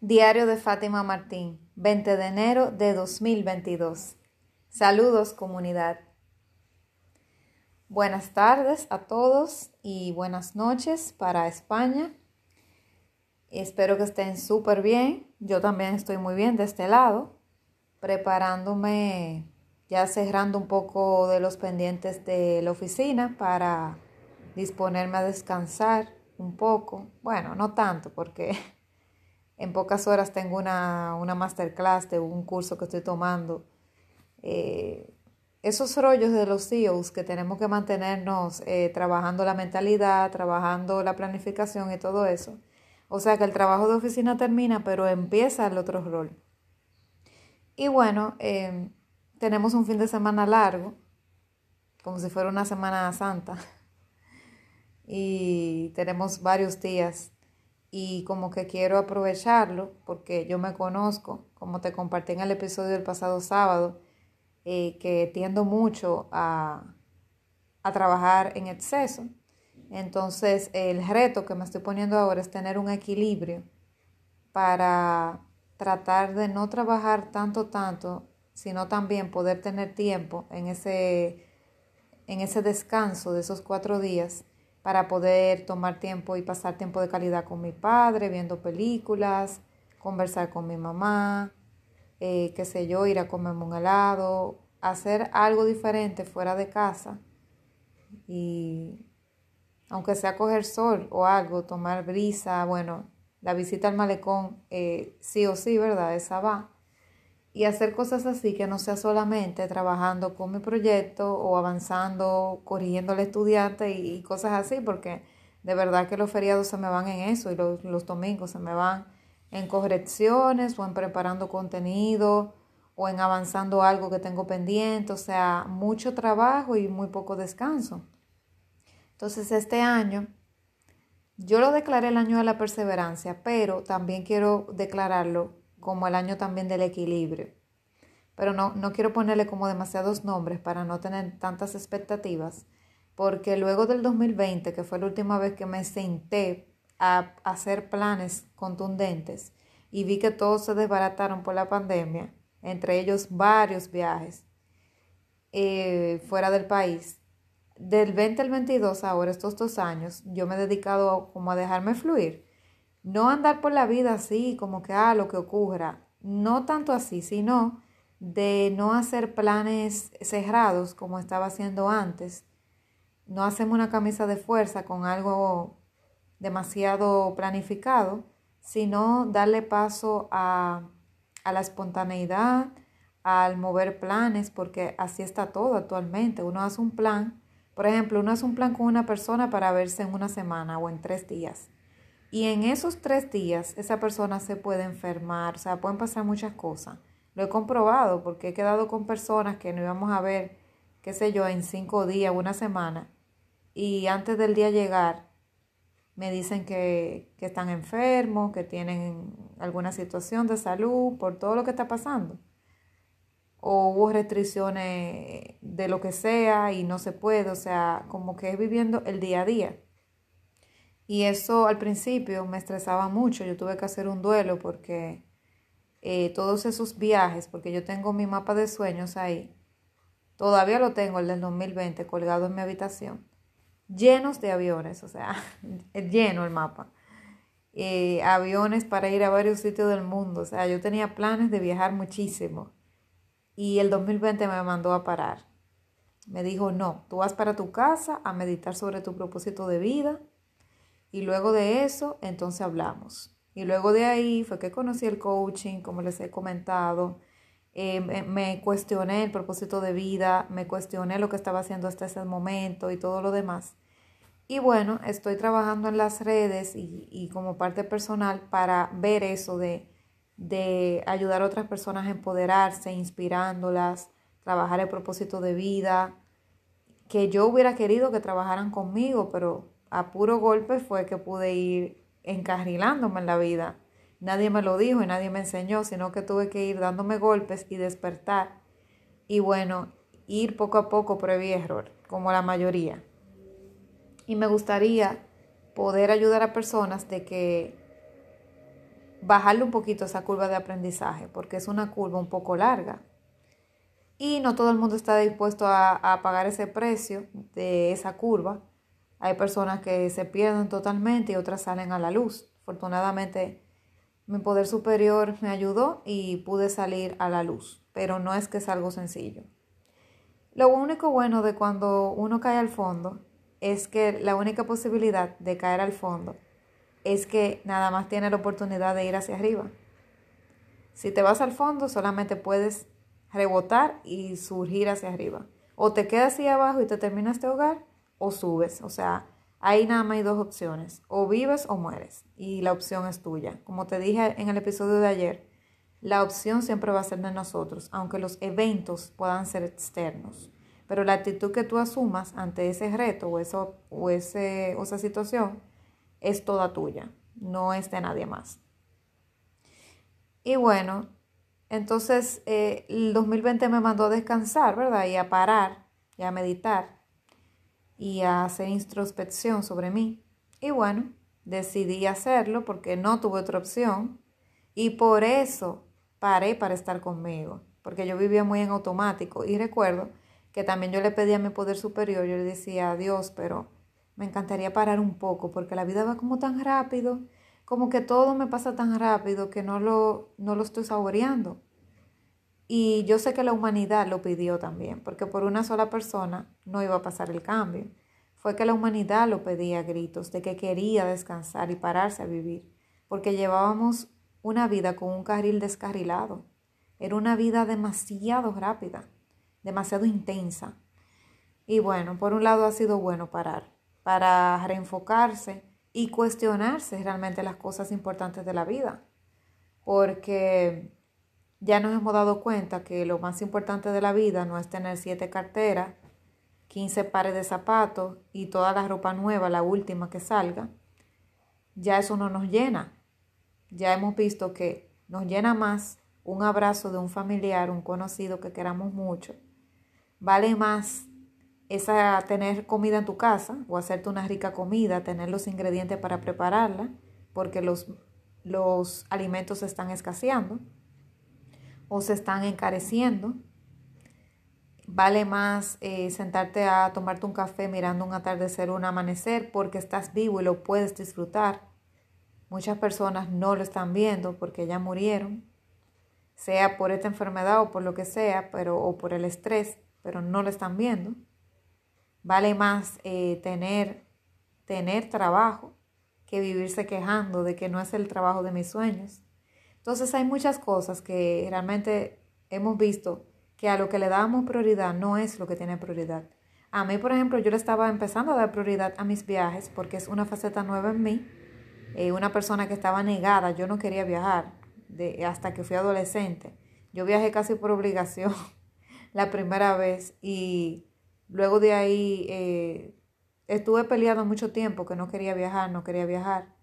Diario de Fátima Martín, 20 de enero de 2022. Saludos comunidad. Buenas tardes a todos y buenas noches para España. Espero que estén súper bien. Yo también estoy muy bien de este lado, preparándome, ya cerrando un poco de los pendientes de la oficina para disponerme a descansar un poco. Bueno, no tanto porque en pocas horas tengo una, una masterclass de un curso que estoy tomando. Eh, esos rollos de los CEOs que tenemos que mantenernos eh, trabajando la mentalidad, trabajando la planificación y todo eso. O sea que el trabajo de oficina termina, pero empieza el otro rol. Y bueno, em, tenemos un fin de semana largo, como si fuera una semana santa. Y tenemos varios días y como que quiero aprovecharlo porque yo me conozco, como te compartí en el episodio del pasado sábado, eh, que tiendo mucho a, a trabajar en exceso. Entonces el reto que me estoy poniendo ahora es tener un equilibrio para tratar de no trabajar tanto, tanto, sino también poder tener tiempo en ese, en ese descanso de esos cuatro días para poder tomar tiempo y pasar tiempo de calidad con mi padre, viendo películas, conversar con mi mamá, eh, qué sé yo, ir a comerme un helado, hacer algo diferente fuera de casa y aunque sea coger sol o algo, tomar brisa, bueno, la visita al malecón eh, sí o sí, ¿verdad? Esa va y hacer cosas así que no sea solamente trabajando con mi proyecto o avanzando, corrigiendo al estudiante y, cosas así, porque de verdad que los feriados se me van en eso y los, los domingos se me van en correcciones o en preparando contenido o en avanzando algo que tengo pendiente, o sea, mucho trabajo y muy poco descanso. Entonces este año, yo lo declaré el año de la perseverancia, pero también quiero declararlo como el año también del equilibrio. Pero no, no quiero ponerle como demasiados nombres para no tener tantas expectativas, porque luego del 2020, que fue la última vez que me senté a hacer planes contundentes y vi que todos se desbarataron por la pandemia, entre ellos varios viajes eh, fuera del país. Del 20 al 22, ahora estos dos años, yo me he dedicado como a dejarme fluir no andar por la vida así, como que, ah, lo que ocurra. No tanto así, sino de no hacer planes cerrados como estaba haciendo antes. No hacemos una camisa de fuerza con algo demasiado planificado, sino darle paso a, a la espontaneidad, al mover planes, porque así está todo actualmente. Uno hace un plan, por ejemplo, uno hace un plan con una persona para verse en una semana o en tres días. Y en esos tres días esa persona se puede enfermar, o sea, pueden pasar muchas cosas. Lo he comprobado porque he quedado con personas que no íbamos a ver, qué sé yo, en cinco días, una semana. Y antes del día llegar, me dicen que, que están enfermos, que tienen alguna situación de salud por todo lo que está pasando. O hubo restricciones de lo que sea y no se puede, o sea, como que es viviendo el día a día. Y eso al principio me estresaba mucho. Yo tuve que hacer un duelo porque eh, todos esos viajes, porque yo tengo mi mapa de sueños ahí, todavía lo tengo, el del 2020, colgado en mi habitación, llenos de aviones, o sea, lleno el mapa. Eh, aviones para ir a varios sitios del mundo. O sea, yo tenía planes de viajar muchísimo. Y el 2020 me mandó a parar. Me dijo, no, tú vas para tu casa a meditar sobre tu propósito de vida y luego de eso, entonces hablamos. Y luego de ahí fue que conocí el coaching, como les he comentado. Eh, me, cuestioné el propósito de vida, me cuestioné lo que estaba haciendo hasta ese momento y todo lo demás. Y bueno, estoy trabajando en las redes y, y como parte personal para ver eso de, de ayudar a otras personas a empoderarse, inspirándolas, trabajar el propósito de vida, que yo hubiera querido que trabajaran conmigo, pero a puro golpe fue que pude ir encarrilándome en la vida. Nadie me lo dijo y nadie me enseñó, sino que tuve que ir dándome golpes y despertar. Y bueno, ir poco a poco y error, como la mayoría. Y me gustaría poder ayudar a personas de que bajarle un poquito esa curva de aprendizaje, porque es una curva un poco larga. Y no todo el mundo está dispuesto a pagar ese precio de esa curva. Hay personas que se pierden totalmente y otras salen a la luz. Afortunadamente, mi poder superior me ayudó y pude salir a la luz, pero no es que es algo sencillo. Lo único bueno de cuando uno cae al fondo es que la única posibilidad de caer al fondo es que nada más tiene la oportunidad de ir hacia arriba. Si te vas al fondo, solamente puedes rebotar y surgir hacia arriba. O te quedas así abajo y te terminas de hogar, o subes. O sea, ahí nada más hay dos opciones. O vives o mueres. Y la opción es tuya. Como te dije en el episodio de ayer, la opción siempre va a ser de nosotros, aunque los eventos puedan ser externos. Pero la actitud que tú asumas ante ese reto o, eso, o, ese, o esa situación es toda tuya, no es de nadie más. Y bueno, entonces eh, el 2020 me mandó a descansar, ¿verdad? Y a parar, y a meditar, y a hacer introspección sobre mí. Y bueno, decidí hacerlo porque no tuve otra opción. Y por eso paré para estar conmigo, porque yo vivía muy en automático. Y recuerdo que también yo le pedía a mi poder superior, yo le decía, Dios, pero me encantaría parar un poco porque la vida va como tan rápido, como que todo me pasa tan rápido que no lo, no lo estoy saboreando. Y yo sé que la humanidad lo pidió también, porque por una sola persona no iba a pasar el cambio. Fue que la humanidad lo pedía a gritos, de que quería descansar y pararse a vivir, porque llevábamos una vida con un carril descarrilado. Era una vida demasiado rápida, demasiado intensa. Y bueno, por un lado ha sido bueno parar, para reenfocarse y cuestionarse realmente las cosas importantes de la vida. Porque ya nos hemos dado cuenta que lo más importante de la vida no es tener siete carteras, 15 pares de zapatos y toda la ropa nueva, la última que salga. Ya eso no nos llena. Ya hemos visto que nos llena más un abrazo de un familiar, un conocido que queramos mucho. Vale más esa tener comida en tu casa o hacerte una rica comida, tener los ingredientes para prepararla, porque los, los alimentos están escaseando o se están encareciendo. Vale más eh, sentarte a tomarte un café mirando un atardecer o un amanecer porque estás vivo y lo puedes disfrutar. Muchas personas no lo están viendo porque ya murieron, sea por esta enfermedad o por lo que sea, pero, o por el estrés, pero no lo están viendo. Vale más eh, tener, tener trabajo que vivirse quejando de que no es el trabajo de mis sueños. Entonces hay muchas cosas que realmente hemos visto que a lo que le damos prioridad no es lo que tiene prioridad. A mí, por ejemplo, yo le estaba empezando a dar prioridad a mis viajes porque es una faceta nueva en mí. Eh, una persona que estaba negada, yo no quería viajar de, hasta que fui adolescente. Yo viajé casi por obligación la primera vez y Luego de ahí eh, estuve peleando mucho tiempo que no quería viajar, no quería viajar.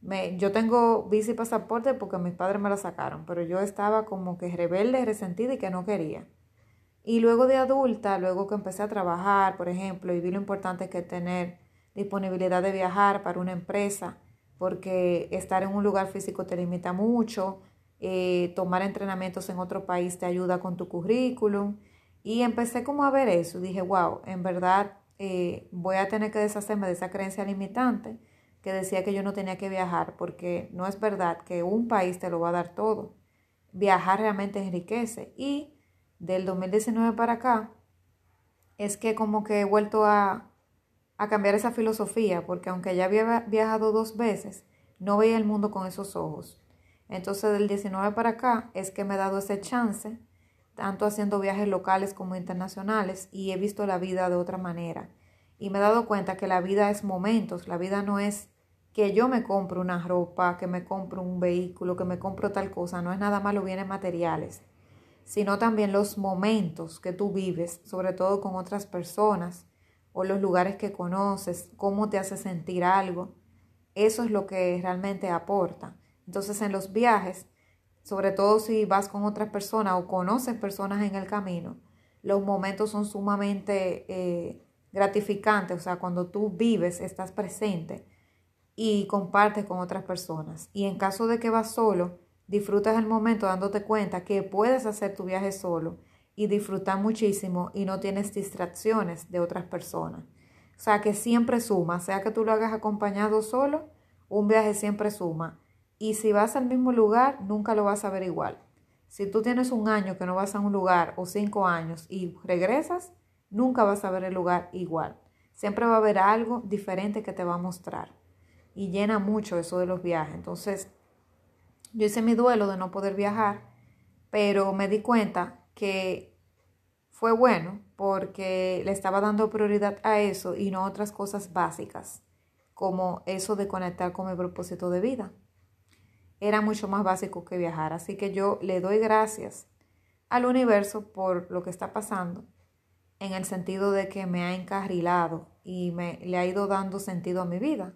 Me, yo tengo visa y pasaporte porque mis padres me lo sacaron, pero yo estaba como que rebelde, resentida y que no quería. Y luego de adulta, luego que empecé a trabajar, por ejemplo, y vi lo importante que tener disponibilidad de viajar para una empresa, porque estar en un lugar físico te limita mucho, eh, tomar entrenamientos en otro país te ayuda con tu currículum y empecé como a ver eso, dije, wow, en verdad eh, voy a tener que deshacerme de esa creencia limitante que decía que yo no tenía que viajar, porque no es verdad que un país te lo va a dar todo. Viajar realmente enriquece. Y del 2019 para acá, es que como que he vuelto a, a cambiar esa filosofía, porque aunque ya había viajado dos veces, no veía el mundo con esos ojos. Entonces del 19 para acá es que me he dado ese chance tanto haciendo viajes locales como internacionales y he visto la vida de otra manera. Y me he dado cuenta que la vida es momentos, la vida no es que yo me compro una ropa, que me compro un vehículo, que me compro tal cosa, no es nada más los bienes materiales, sino también los momentos que tú vives, sobre todo con otras personas o los lugares que conoces, cómo te hace sentir algo. Eso es lo que realmente aporta. Entonces en los viajes sobre todo si vas con otras personas o conoces personas en el camino, los momentos son sumamente eh, gratificantes, o sea, cuando tú vives, estás presente y compartes con otras personas. Y en caso de que vas solo, disfrutas el momento dándote cuenta que puedes hacer tu viaje solo y disfrutar muchísimo y no tienes distracciones de otras personas. O sea que siempre suma, sea que tú lo hagas acompañado solo, un viaje siempre suma. Y si vas al mismo lugar, nunca lo vas a ver igual. Si tú tienes un año que no vas a un lugar o cinco años y regresas, nunca vas a ver el lugar igual. Siempre va a haber algo diferente que te va a mostrar. Y llena mucho eso de los viajes. Entonces, yo hice mi duelo de no poder viajar, pero me di cuenta que fue bueno porque le estaba dando prioridad a eso y no a otras cosas básicas, como eso de conectar con mi propósito de vida. Era mucho más básico que viajar, así que yo le doy gracias al universo por lo que está pasando, en el sentido de que me ha encarrilado y me le ha ido dando sentido a mi vida.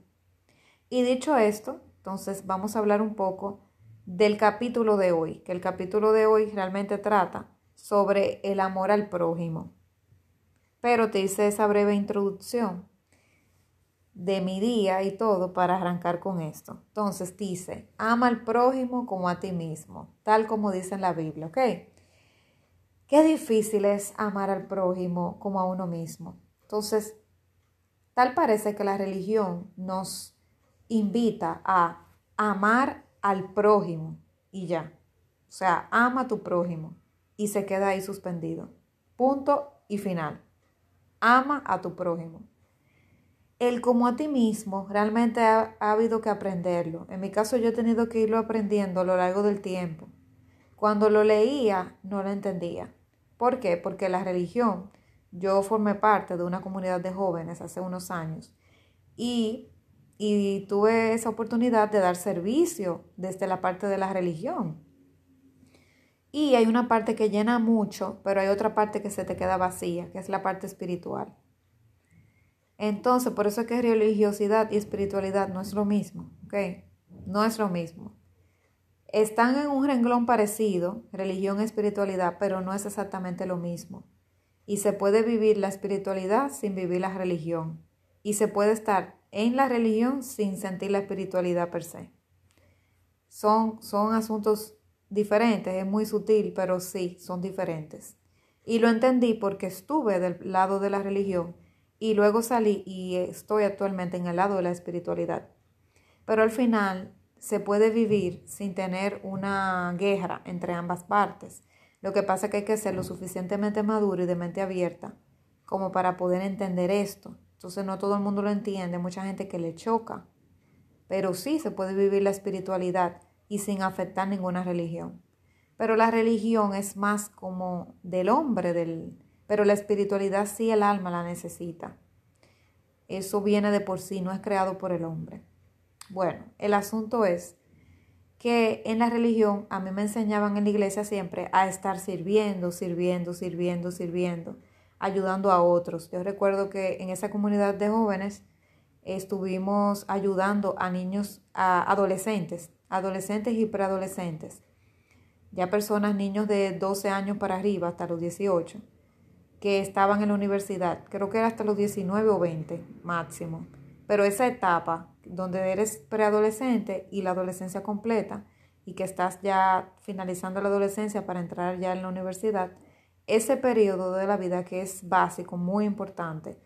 Y dicho esto, entonces vamos a hablar un poco del capítulo de hoy, que el capítulo de hoy realmente trata sobre el amor al prójimo. Pero te hice esa breve introducción de mi día y todo para arrancar con esto. Entonces dice, ama al prójimo como a ti mismo, tal como dice en la Biblia, ¿ok? Qué difícil es amar al prójimo como a uno mismo. Entonces, tal parece que la religión nos invita a amar al prójimo y ya. O sea, ama a tu prójimo y se queda ahí suspendido. Punto y final. Ama a tu prójimo. El como a ti mismo realmente ha, habido que aprenderlo. En mi caso yo he tenido que irlo aprendiendo a lo largo del tiempo. Cuando lo leía no lo entendía. ¿Por qué? Porque la religión, yo formé parte de una comunidad de jóvenes hace unos años y, y tuve esa oportunidad de dar servicio desde la parte de la religión. Y hay una parte que llena mucho, pero hay otra parte que se te queda vacía, que es la parte espiritual. Entonces, por eso es que religiosidad y espiritualidad no es lo mismo, ¿ok? No es lo mismo. Están en un renglón parecido, religión y espiritualidad, pero no es exactamente lo mismo. Y se puede vivir la espiritualidad sin vivir la religión. Y se puede estar en la religión sin sentir la espiritualidad per se. Son, son asuntos diferentes, es muy sutil, pero sí, son diferentes. Y lo entendí porque estuve del lado de la religión y luego salí y estoy actualmente en el lado de la espiritualidad. Pero al final se puede vivir sin tener una guerra entre ambas partes. Lo que pasa es que hay que ser lo suficientemente maduro y de mente abierta como para poder entender esto. Entonces no todo el mundo lo entiende, mucha gente que le choca. Pero sí se puede vivir la espiritualidad y sin afectar ninguna religión. Pero la religión es más como del hombre, del, pero la espiritualidad sí el alma la necesita. Eso viene de por sí, no es creado por el hombre. Bueno, el asunto es que en la religión a mí me enseñaban en la iglesia siempre a estar sirviendo, sirviendo, sirviendo, sirviendo, ayudando a otros. Yo recuerdo que en esa comunidad de jóvenes estuvimos ayudando a niños, a adolescentes, adolescentes y preadolescentes, ya personas, niños de 12 años para arriba hasta los 18, que estaban en la universidad, creo que era hasta los 19 o 20 máximo, pero esa etapa donde eres preadolescente y la adolescencia completa y que estás ya finalizando la adolescencia para entrar ya en la universidad, ese periodo de la vida que es básico, muy importante,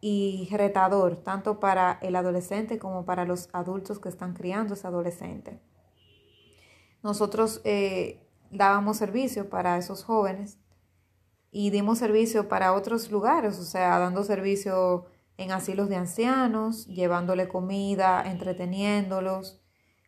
y retador tanto para el adolescente como para los adultos que están criando ese adolescente. Nosotros eh, dábamos servicio para esos jóvenes y dimos servicio para otros lugares, o sea, dando servicio en asilos de ancianos, llevándole comida, entreteniéndolos.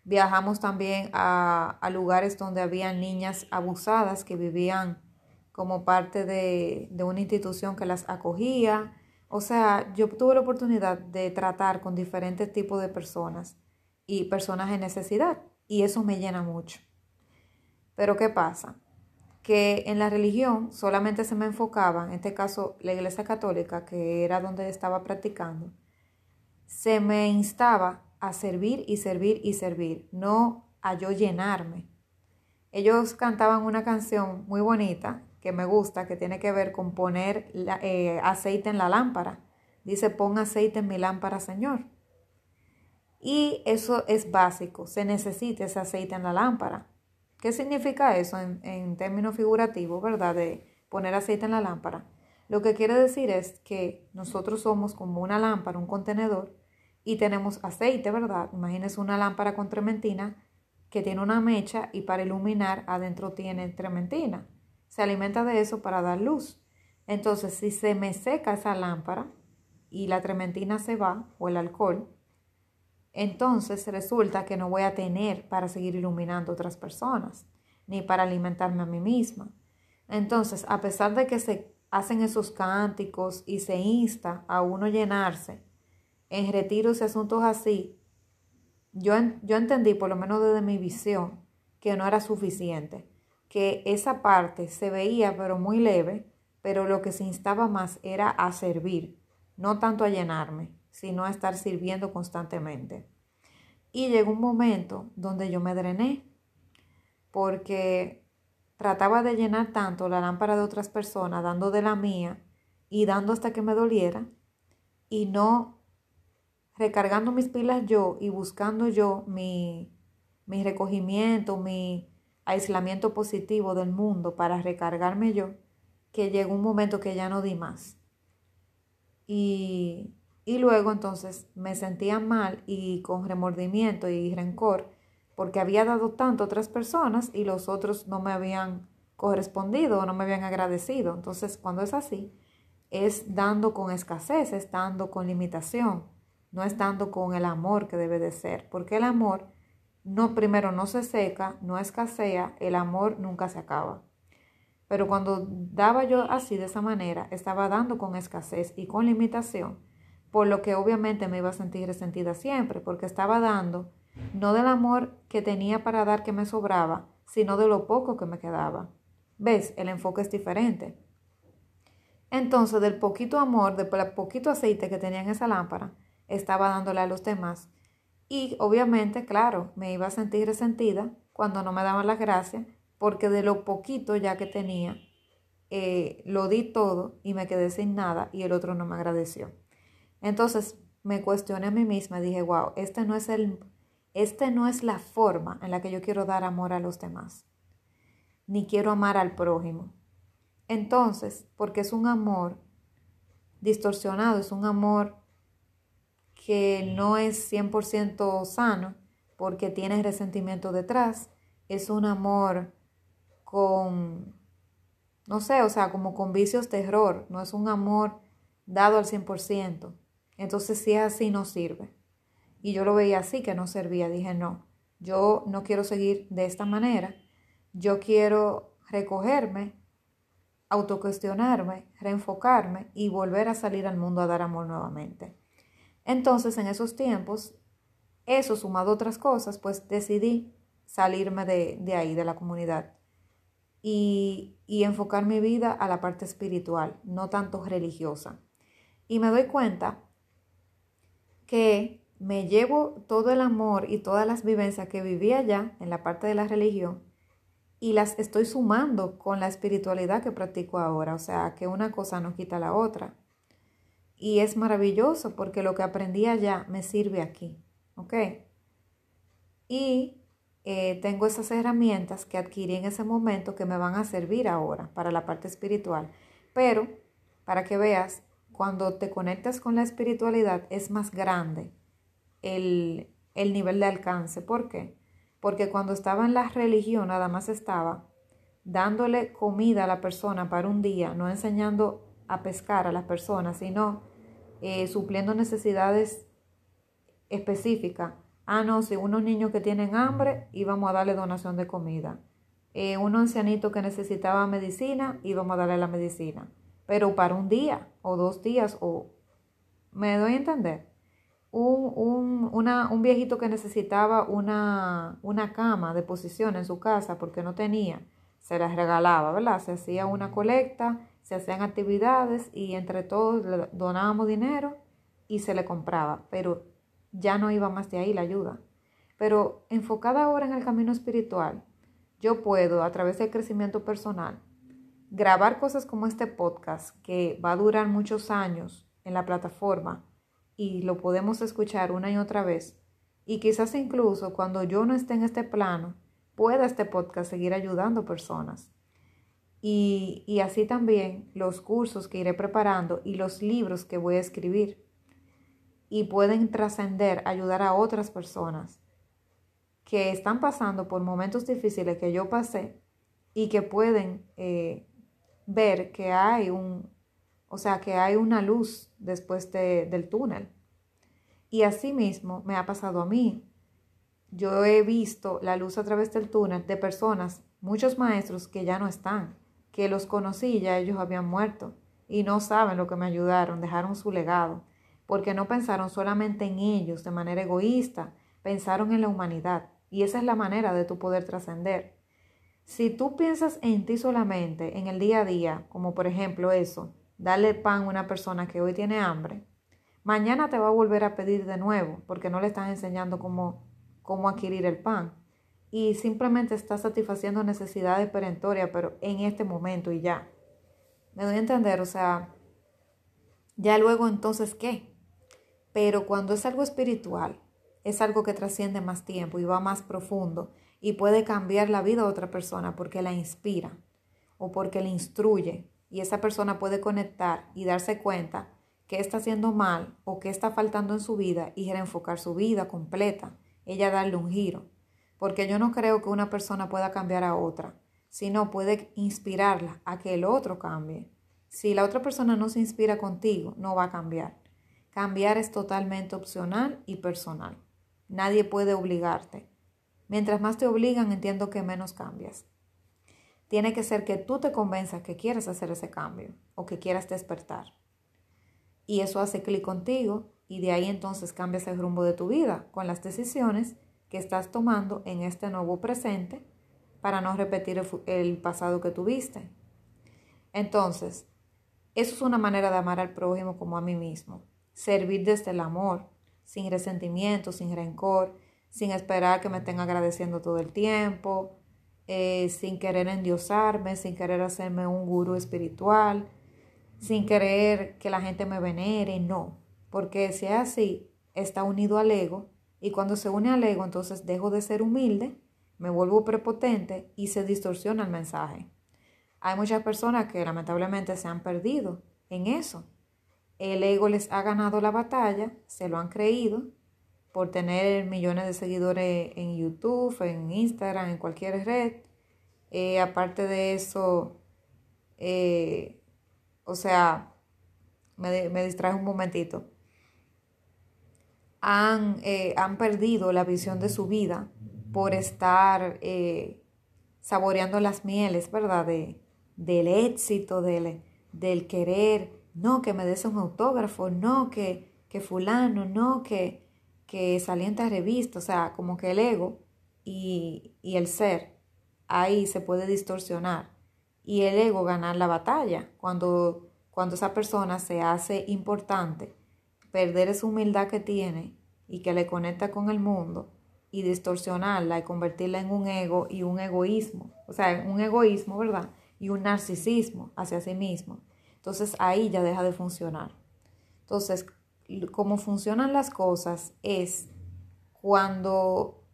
Viajamos también a, a lugares donde había niñas abusadas que vivían como parte de, de una institución que las acogía o sea, yo tuve la oportunidad de tratar con diferentes tipos de personas y personas en necesidad y eso me llena mucho. Pero ¿qué pasa? Que en la religión solamente se me enfocaba, en este caso la Iglesia Católica, que era donde estaba practicando, se me instaba a servir y servir y servir, no a yo llenarme. Ellos cantaban una canción muy bonita que me gusta, que tiene que ver con poner eh, aceite en la lámpara. Dice, pon aceite en mi lámpara, Señor. Y eso es básico, se necesita ese aceite en la lámpara. ¿Qué significa eso en, términos figurativos, verdad? De poner aceite en la lámpara. Lo que quiere decir es que nosotros somos como una lámpara, un contenedor, y tenemos aceite, ¿verdad? Imagínense una lámpara con trementina que tiene una mecha y para iluminar adentro tiene trementina. Se alimenta de eso para dar luz. Entonces, si se me seca esa lámpara y la trementina se va, o el alcohol, entonces resulta que no voy a tener para seguir iluminando otras personas, ni para alimentarme a mí misma. Entonces, a pesar de que se hacen esos cánticos y se insta a uno llenarse en retiros y asuntos así, yo, yo entendí, por lo menos desde mi visión, que no era suficiente, que esa parte se veía pero muy leve, pero lo que se instaba más era a servir, no tanto a llenarme, sino a estar sirviendo constantemente. Y llegó un momento donde yo me drené, porque trataba de llenar tanto la lámpara de otras personas, dando de la mía y dando hasta que me doliera, y no recargando mis pilas yo y buscando yo mi, mi recogimiento, mi aislamiento positivo del mundo para recargarme yo, que llegó un momento que ya no di más. Y, y luego entonces me sentía mal y con remordimiento y rencor porque había dado tanto a otras personas y los otros no me habían correspondido o no me habían agradecido. Entonces, cuando es así, es dando con escasez, es dando con limitación, no es dando con el amor que debe de ser, porque el amor no primero no se seca, no escasea, el amor nunca se acaba. Pero cuando daba yo así de esa manera, estaba dando con escasez y con limitación, por lo que obviamente me iba a sentir resentida siempre, porque estaba dando no del amor que tenía para dar que me sobraba, sino de lo poco que me quedaba. ¿Ves? El enfoque es diferente. Entonces, del poquito amor, del poquito aceite que tenía en esa lámpara, estaba dándole a los demás. Y obviamente, claro, me iba a sentir resentida cuando no me daban las gracias, porque de lo poquito ya que tenía, eh, lo di todo y me quedé sin nada y el otro no me agradeció. Entonces me cuestioné a mí misma dije, wow, este no es el, este no es la forma en la que yo quiero dar amor a los demás, ni quiero amar al prójimo. Entonces, porque es un amor distorsionado, es un amor que no es 100% sano, porque tiene resentimiento detrás, es un amor con, no sé, o sea, como con vicios de error, no es un amor dado al 100%. Entonces, si es así, no sirve. Y yo lo veía así, que no servía. Dije, no, yo no quiero seguir de esta manera. Yo quiero recogerme, autocuestionarme, reenfocarme y volver a salir al mundo a dar amor nuevamente. Entonces, en esos tiempos, eso sumado a otras cosas, pues decidí salirme de, de ahí, de la comunidad y, enfocar mi vida a la parte espiritual, no tanto religiosa. Y me doy cuenta que me llevo todo el amor y todas las vivencias que vivía allá en la parte de la religión y las estoy sumando con la espiritualidad que practico ahora. O sea, que una cosa no quita la otra. Y es maravilloso porque lo que aprendí allá me sirve aquí. ¿Ok? Y eh, tengo esas herramientas que adquirí en ese momento que me van a servir ahora para la parte espiritual. Pero, para que veas, cuando te conectas con la espiritualidad es más grande el, el nivel de alcance. ¿Por qué? Porque cuando estaba en la religión nada más estaba dándole comida a la persona para un día, no enseñando a pescar a las personas, sino eh, supliendo necesidades específicas Ah, no, si unos niños que tienen hambre, íbamos a darle donación de comida. Eh, un ancianito que necesitaba medicina, íbamos a darle la medicina. Pero para un día o dos días, o me doy a entender. Un, un, una, un viejito que necesitaba una, una cama de posición en su casa porque no tenía, se las regalaba, ¿verdad? Se hacía una colecta, se hacían actividades y entre todos le donábamos dinero y se le compraba. Pero ya no iba más de ahí la ayuda. Pero enfocada ahora en el camino espiritual, yo puedo, a través del crecimiento personal, grabar cosas como este podcast que va a durar muchos años en la plataforma y lo podemos escuchar una y otra vez Y quizás incluso cuando yo no esté en este plano, pueda este podcast seguir ayudando personas. Y, y así también los cursos que iré preparando y los libros que voy a escribir. Y pueden trascender, ayudar a otras personas que están pasando por momentos difíciles que yo pasé y que pueden eh, ver que hay un, o sea, que hay una luz después de, del túnel. Y así mismo me ha pasado a mí. Yo he visto la luz a través del túnel de personas, muchos maestros que ya no están, que los conocí ya ellos habían muerto y no saben lo que me ayudaron, dejaron su legado, porque no pensaron solamente en ellos de manera egoísta, pensaron en la humanidad. Y esa es la manera de tu poder trascender. Si tú piensas en ti solamente, en el día a día, como por ejemplo eso, darle pan a una persona que hoy tiene hambre, mañana te va a volver a pedir de nuevo porque no le estás enseñando cómo, cómo adquirir el pan. Y simplemente estás satisfaciendo necesidades perentorias, pero en este momento y ya. Me doy a entender, o sea, ya luego entonces, ¿qué? Pero cuando es algo espiritual, es algo que trasciende más tiempo y va más profundo y puede cambiar la vida de otra persona porque la inspira o porque le instruye y esa persona puede conectar y darse cuenta que está haciendo mal o que está faltando en su vida y reenfocar su vida completa, ella darle un giro. Porque yo no creo que una persona pueda cambiar a otra, sino puede inspirarla a que el otro cambie. Si la otra persona no se inspira contigo, no va a cambiar. Cambiar es totalmente opcional y personal. Nadie puede obligarte. Mientras más te obligan, entiendo que menos cambias. Tiene que ser que tú te convenzas que quieres hacer ese cambio o que quieras despertar. Y eso hace clic contigo y de ahí entonces cambias el rumbo de tu vida con las decisiones que estás tomando en este nuevo presente para no repetir el, el pasado que tuviste. Entonces, eso es una manera de amar al prójimo como a mí mismo. Servir desde el amor, sin resentimiento, sin rencor, sin esperar que me estén agradeciendo todo el tiempo, eh, sin querer endiosarme, sin querer hacerme un gurú espiritual, sin querer que la gente me venere, no, porque si es así, está unido al ego y cuando se une al ego, entonces dejo de ser humilde, me vuelvo prepotente y se distorsiona el mensaje. Hay muchas personas que lamentablemente se han perdido en eso el ego les ha ganado la batalla, se lo han creído por tener millones de seguidores en YouTube, en Instagram, en cualquier red. Eh, aparte de eso, eh, o sea, me, me distraje un momentito. Han, eh, han, perdido la visión de su vida por estar saboreando las mieles, ¿verdad? del éxito, del, del querer no que me des un autógrafo, no que, que fulano, no que, que salienta revista, o sea, como que el ego y, y el ser ahí se puede distorsionar y el ego ganar la batalla cuando, cuando esa persona se hace importante, perder esa humildad que tiene y que le conecta con el mundo y distorsionarla y convertirla en un ego y un egoísmo, o sea, un egoísmo, ¿verdad? Y un narcisismo hacia sí mismo. Entonces ahí ya deja de funcionar. Entonces, cómo funcionan las cosas es cuando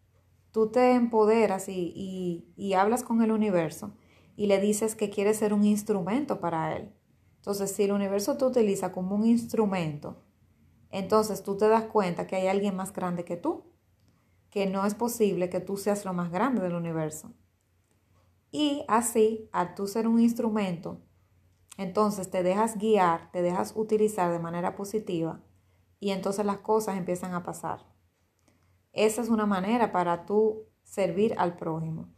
tú te empoderas y, y, hablas con el universo y le dices que quieres ser un instrumento para él. Entonces, si el universo te utiliza como un instrumento, entonces tú te das cuenta que hay alguien más grande que tú, que no es posible que tú seas lo más grande del universo. Y así, al tú ser un instrumento, entonces te dejas guiar, te dejas utilizar de manera positiva y entonces las cosas empiezan a pasar. Esa es una manera para tú servir al prójimo.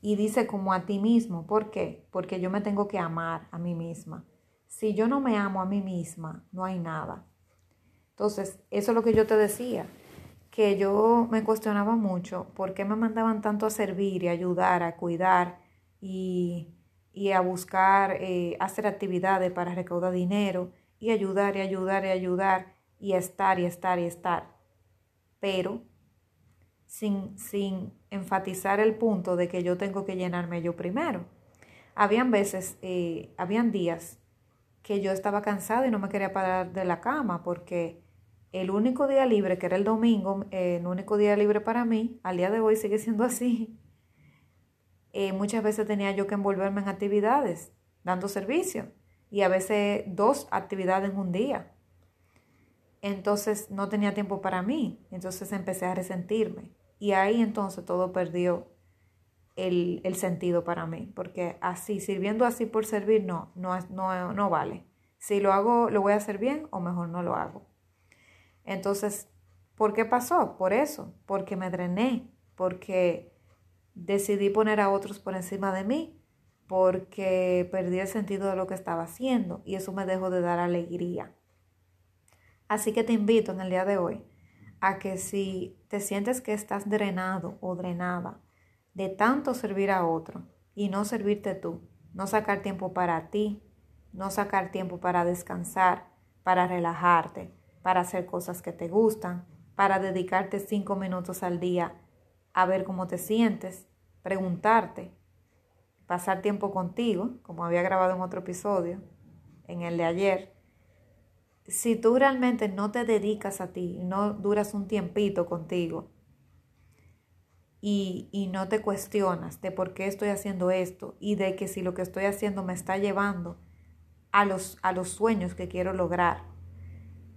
Y dice como a ti mismo, ¿por qué? Porque yo me tengo que amar a mí misma. Si yo no me amo a mí misma, no hay nada. Entonces, eso es lo que yo te decía, que yo me cuestionaba mucho por qué me mandaban tanto a servir y ayudar, a cuidar y y a buscar eh, hacer actividades para recaudar dinero y ayudar y ayudar y ayudar y estar y estar y estar. Pero sin, sin enfatizar el punto de que yo tengo que llenarme yo primero. Habían veces, eh, habían días que yo estaba cansada y no me quería parar de la cama porque el único día libre, que era el domingo, eh, el único día libre para mí, al día de hoy sigue siendo así. Eh, muchas veces tenía yo que envolverme en actividades, dando servicio, y a veces dos actividades en un día. Entonces no tenía tiempo para mí, entonces empecé a resentirme. Y ahí entonces todo perdió el, el sentido para mí, porque así, sirviendo así por servir, no, no, no, no vale. Si lo hago, lo voy a hacer bien o mejor no lo hago. Entonces, ¿por qué pasó? Por eso, porque me drené, porque decidí poner a otros por encima de mí, porque perdí el sentido de lo que estaba haciendo y eso me dejó de dar alegría. Así que te invito en el día de hoy a que si te sientes que estás drenado o drenada de tanto servir a otro y no servirte tú, no sacar tiempo para ti, no sacar tiempo para descansar, para relajarte, para hacer cosas que te gustan, para dedicarte cinco minutos al día a ver cómo te sientes, preguntarte, pasar tiempo contigo, como había grabado en otro episodio, en el de ayer. Si tú realmente no te dedicas a ti, no duras un tiempito contigo y, y no te cuestionas de por qué estoy haciendo esto y de que si lo que estoy haciendo me está llevando a los, a los sueños que quiero lograr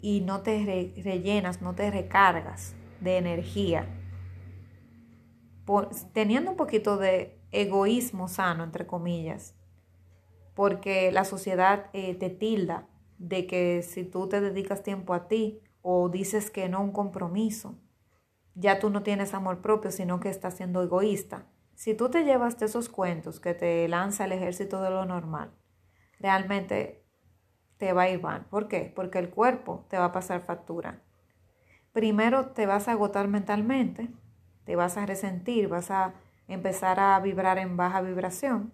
y no te rellenas, no te recargas de energía, teniendo un poquito de egoísmo sano, entre comillas, porque la sociedad eh, te tilda de que si tú te dedicas tiempo a ti o dices que no un compromiso, ya tú no tienes amor propio, sino que estás siendo egoísta. Si tú te llevas de esos cuentos que te lanza el ejército de lo normal, realmente te va a ir mal. ¿Por qué? Porque el cuerpo te va a pasar factura. Primero te vas a agotar mentalmente, te vas a resentir, vas a empezar a vibrar en baja vibración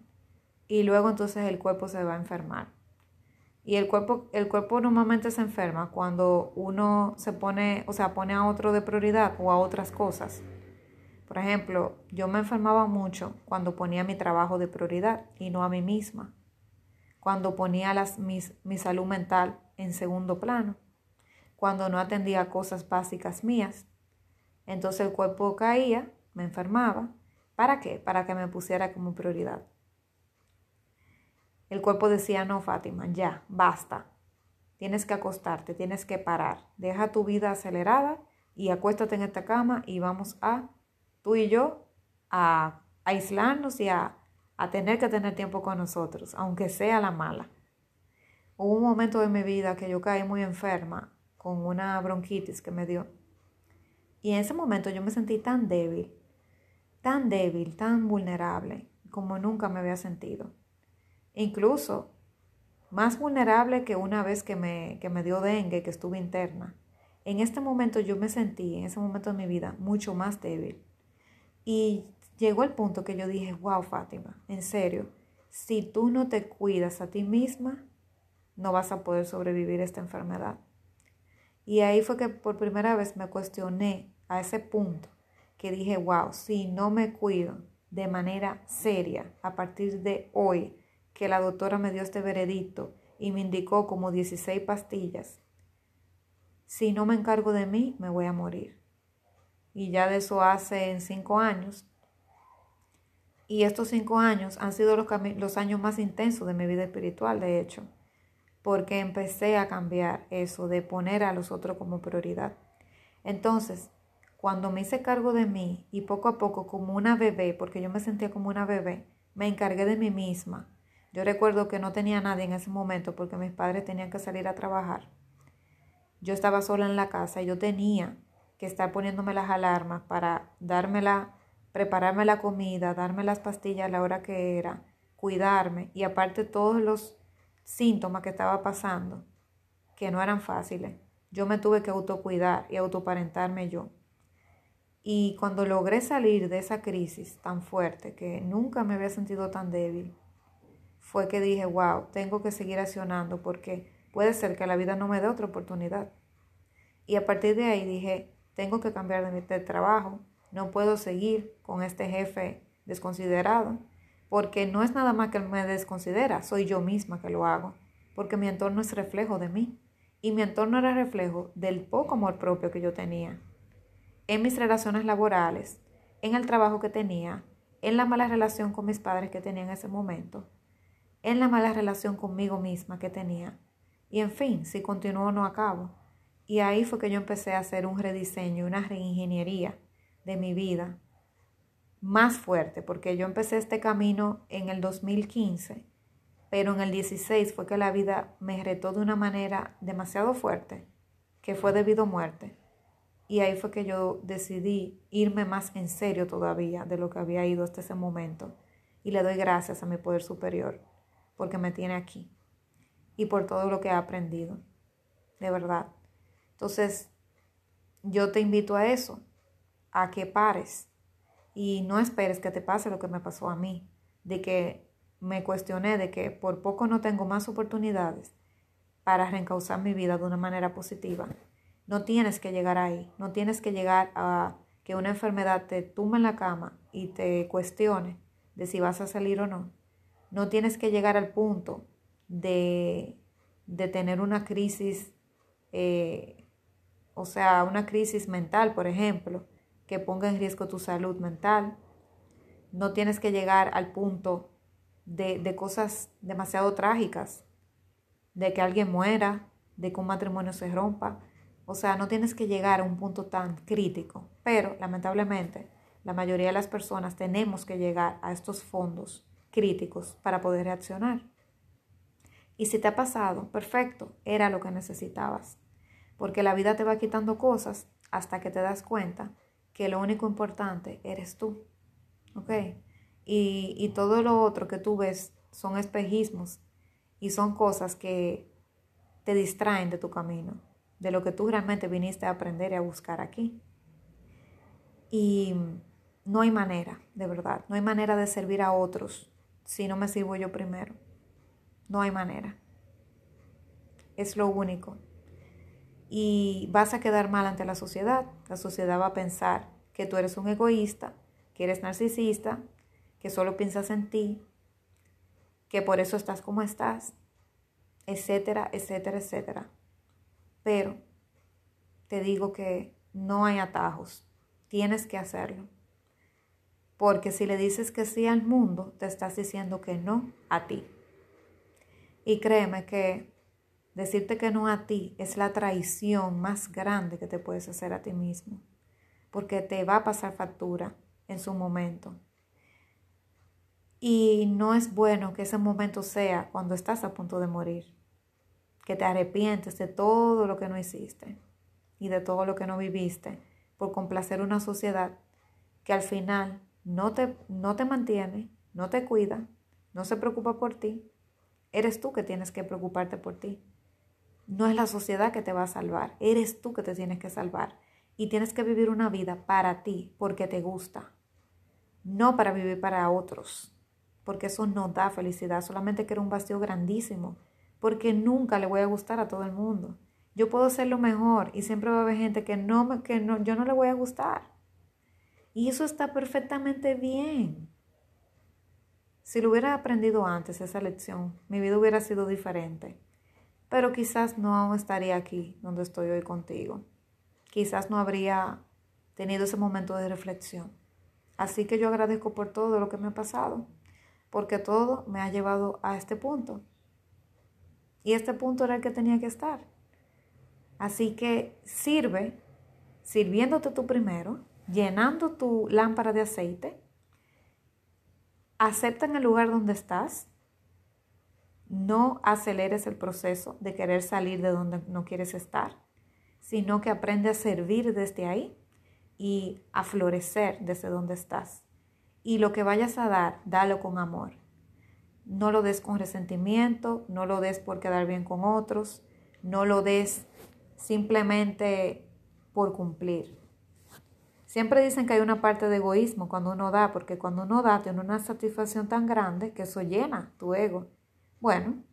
y luego entonces el cuerpo se va a enfermar. Y el cuerpo, el cuerpo normalmente se enferma cuando uno se pone, o sea, pone a otro de prioridad o a otras cosas. Por ejemplo, yo me enfermaba mucho cuando ponía mi trabajo de prioridad y no a mí misma cuando ponía las, mi salud mental en segundo plano, cuando no atendía cosas básicas mías. Entonces el cuerpo caía, me enfermaba. ¿Para qué? Para que me pusiera como prioridad. El cuerpo decía, no, Fátima, ya, basta. Tienes que acostarte, tienes que parar. Deja tu vida acelerada y acuéstate en esta cama y vamos a, tú y yo, a aislarnos y a a tener que tener tiempo con nosotros, aunque sea la mala. Hubo un momento de mi vida que yo caí muy enferma con una bronquitis que me dio. Y en ese momento yo me sentí tan débil, tan débil, tan vulnerable, como nunca me había sentido. Incluso más vulnerable que una vez que me, que me dio dengue, que estuve interna. En este momento yo me sentí, en ese momento de mi vida, mucho más débil. Y llegó el punto que yo dije, wow, Fátima, en serio, si tú no te cuidas a ti misma, no vas a poder sobrevivir esta enfermedad. Y ahí fue que por primera vez me cuestioné a ese punto, que dije, wow, si no me cuido de manera seria a partir de hoy, que la doctora me dio este veredicto y me indicó como 16 pastillas, si no me encargo de mí, me voy a morir. Y ya de eso hace cinco años y estos cinco años han sido los, los años más intensos de mi vida espiritual, de hecho, porque empecé a cambiar eso de poner a los otros como prioridad. Entonces, cuando me hice cargo de mí y poco a poco como una bebé, porque yo me sentía como una bebé, me encargué de mí misma. Yo recuerdo que no tenía nadie en ese momento porque mis padres tenían que salir a trabajar. Yo estaba sola en la casa y yo tenía que estar poniéndome las alarmas para dármela prepararme la comida, darme las pastillas a la hora que era, cuidarme y aparte todos los síntomas que estaba pasando, que no eran fáciles, yo me tuve que autocuidar y autoparentarme yo. Y cuando logré salir de esa crisis tan fuerte, que nunca me había sentido tan débil, fue que dije, wow, tengo que seguir accionando porque puede ser que la vida no me dé otra oportunidad. Y a partir de ahí dije, tengo que cambiar de, de trabajo, no puedo seguir con este jefe desconsiderado, porque no es nada más que él me desconsidera, soy yo misma que lo hago, porque mi entorno es reflejo de mí. y mi entorno era reflejo del poco amor propio que yo tenía. En mis relaciones laborales, en el trabajo que tenía, en la mala relación con mis padres que tenía en ese momento, en la mala relación conmigo misma que tenía. Y en fin, si continúo no acabo. Y ahí fue que yo empecé a hacer un rediseño, una reingeniería de mi vida más fuerte, porque yo empecé este camino en el 2015, pero en el 16 fue que la vida me retó de una manera demasiado fuerte, que fue debido a muerte. Y ahí fue que yo decidí irme más en serio todavía de lo que había ido hasta ese momento. Y le doy gracias a mi poder superior, porque me tiene aquí y por todo lo que he aprendido, de verdad. Entonces, yo te invito a eso, a que pares y no esperes que te pase lo que me pasó a mí, de que me cuestioné de que por poco no tengo más oportunidades para reencauzar mi vida de una manera positiva. No tienes que llegar ahí, no tienes que llegar a que una enfermedad te tumba en la cama y te cuestione de si vas a salir o no. No tienes que llegar al punto de, de tener una crisis eh, o sea, una crisis mental, por ejemplo, que ponga en riesgo tu salud mental. No tienes que llegar al punto de, de cosas demasiado trágicas, de que alguien muera, de que un matrimonio se rompa. O sea, no tienes que llegar a un punto tan crítico, pero lamentablemente la mayoría de las personas tenemos que llegar a estos fondos críticos para poder reaccionar. Y si te ha pasado, perfecto, era lo que necesitabas porque la vida te va quitando cosas hasta que te das cuenta que lo único importante eres tú. ¿Ok? Y, y todo lo otro que tú ves son espejismos y son cosas que te distraen de tu camino, de lo que tú realmente viniste a aprender y a buscar aquí. Y no hay manera, de verdad, no hay manera de servir a otros si no me sirvo yo primero. No hay manera. Es lo único y vas a quedar mal ante la sociedad. La sociedad va a pensar que tú eres un egoísta, que eres narcisista, que solo piensas en ti, que por eso estás como estás, etcétera, etcétera, etcétera. Pero te digo que no hay atajos, tienes que hacerlo. Porque si le dices que sí al mundo, te estás diciendo que no a ti. Y créeme que Decirte que no a ti es la traición más grande que te puedes hacer a ti mismo, porque te va a pasar factura en su momento. Y no es bueno que ese momento sea cuando estás a punto de morir, que te arrepientes de todo lo que no hiciste y de todo lo que no viviste por complacer una sociedad que al final no te, no te mantiene, no te cuida, no se preocupa por ti. Eres tú que tienes que preocuparte por ti. No es la sociedad que te va a salvar, eres tú que te tienes que salvar. Y tienes que vivir una vida para ti, porque te gusta. No para vivir para otros, porque eso no da felicidad, solamente que era un vacío grandísimo, porque nunca le voy a gustar a todo el mundo. Yo puedo ser lo mejor y siempre va a haber gente que no, que no, yo no le voy a gustar. Y eso está perfectamente bien. Si lo hubiera aprendido antes esa lección, mi vida hubiera sido diferente pero quizás no estaría aquí donde estoy hoy contigo. Quizás no habría tenido ese momento de reflexión. Así que yo agradezco por todo lo que me ha pasado, porque todo me ha llevado a este punto. Y este punto era el que tenía que estar. Así que sirve, sirviéndote tú primero, llenando tu lámpara de aceite, acepta en el lugar donde estás, no aceleres el proceso de querer salir de donde no quieres estar, sino que aprende a servir desde ahí y a florecer desde donde estás. Y lo que vayas a dar, dalo con amor. No lo des con resentimiento, no lo des por quedar bien con otros, no lo des simplemente por cumplir. Siempre dicen que hay una parte de egoísmo cuando uno da, porque cuando uno da tiene una satisfacción tan grande que eso llena tu ego bueno,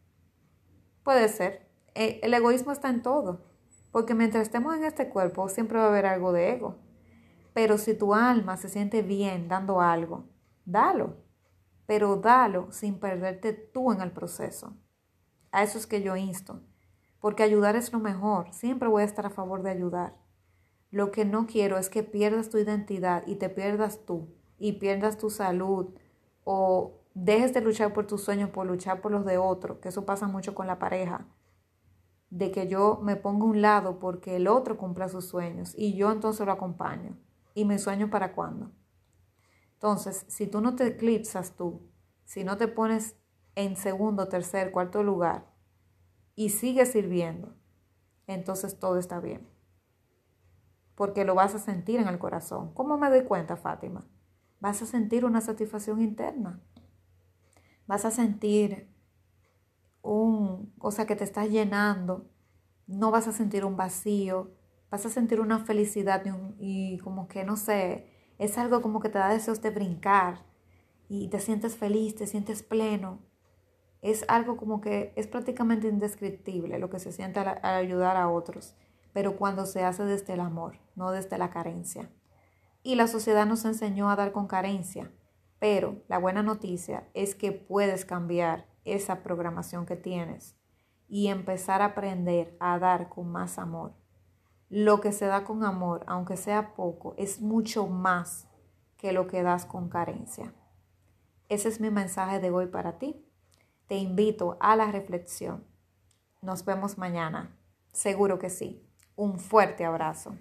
puede ser. E, el egoísmo está en todo, porque mientras estemos en este cuerpo siempre va a haber algo de ego. Pero si tu alma se siente bien dando algo, dalo, pero dalo sin perderte tú en el proceso. A eso es que yo insto, porque ayudar es lo mejor. Siempre voy a estar a favor de ayudar. Lo que no quiero es que pierdas tu identidad y te pierdas tú y pierdas tu salud o dejes de luchar por tus sueños por luchar por los de otro, que eso pasa mucho con la pareja, de que yo me pongo a un lado porque el otro cumpla sus sueños y yo entonces lo acompaño. ¿Y mi sueño para cuándo? Entonces, si tú no te eclipsas tú, si no te pones en segundo, tercer, cuarto lugar y sigues sirviendo, entonces todo está bien porque lo vas a sentir en el corazón. ¿Cómo me doy cuenta, Fátima? Vas a sentir una satisfacción interna. Vas a sentir un, cosa que te está llenando. No vas a sentir un vacío. Vas a sentir una felicidad y como que, no sé, es algo como que te da deseos de brincar y te sientes feliz, te sientes pleno. Es algo como que es prácticamente indescriptible lo que se siente al ayudar a otros pero cuando se hace desde el amor, no desde la carencia. Y la sociedad nos enseñó a dar con carencia, pero la buena noticia es que puedes cambiar esa programación que tienes y empezar a aprender a dar con más amor. Lo que se da con amor, aunque sea poco, es mucho más que lo que das con carencia. Ese es mi mensaje de hoy para ti. Te invito a la reflexión. Nos vemos mañana. Seguro que sí. Un fuerte abrazo.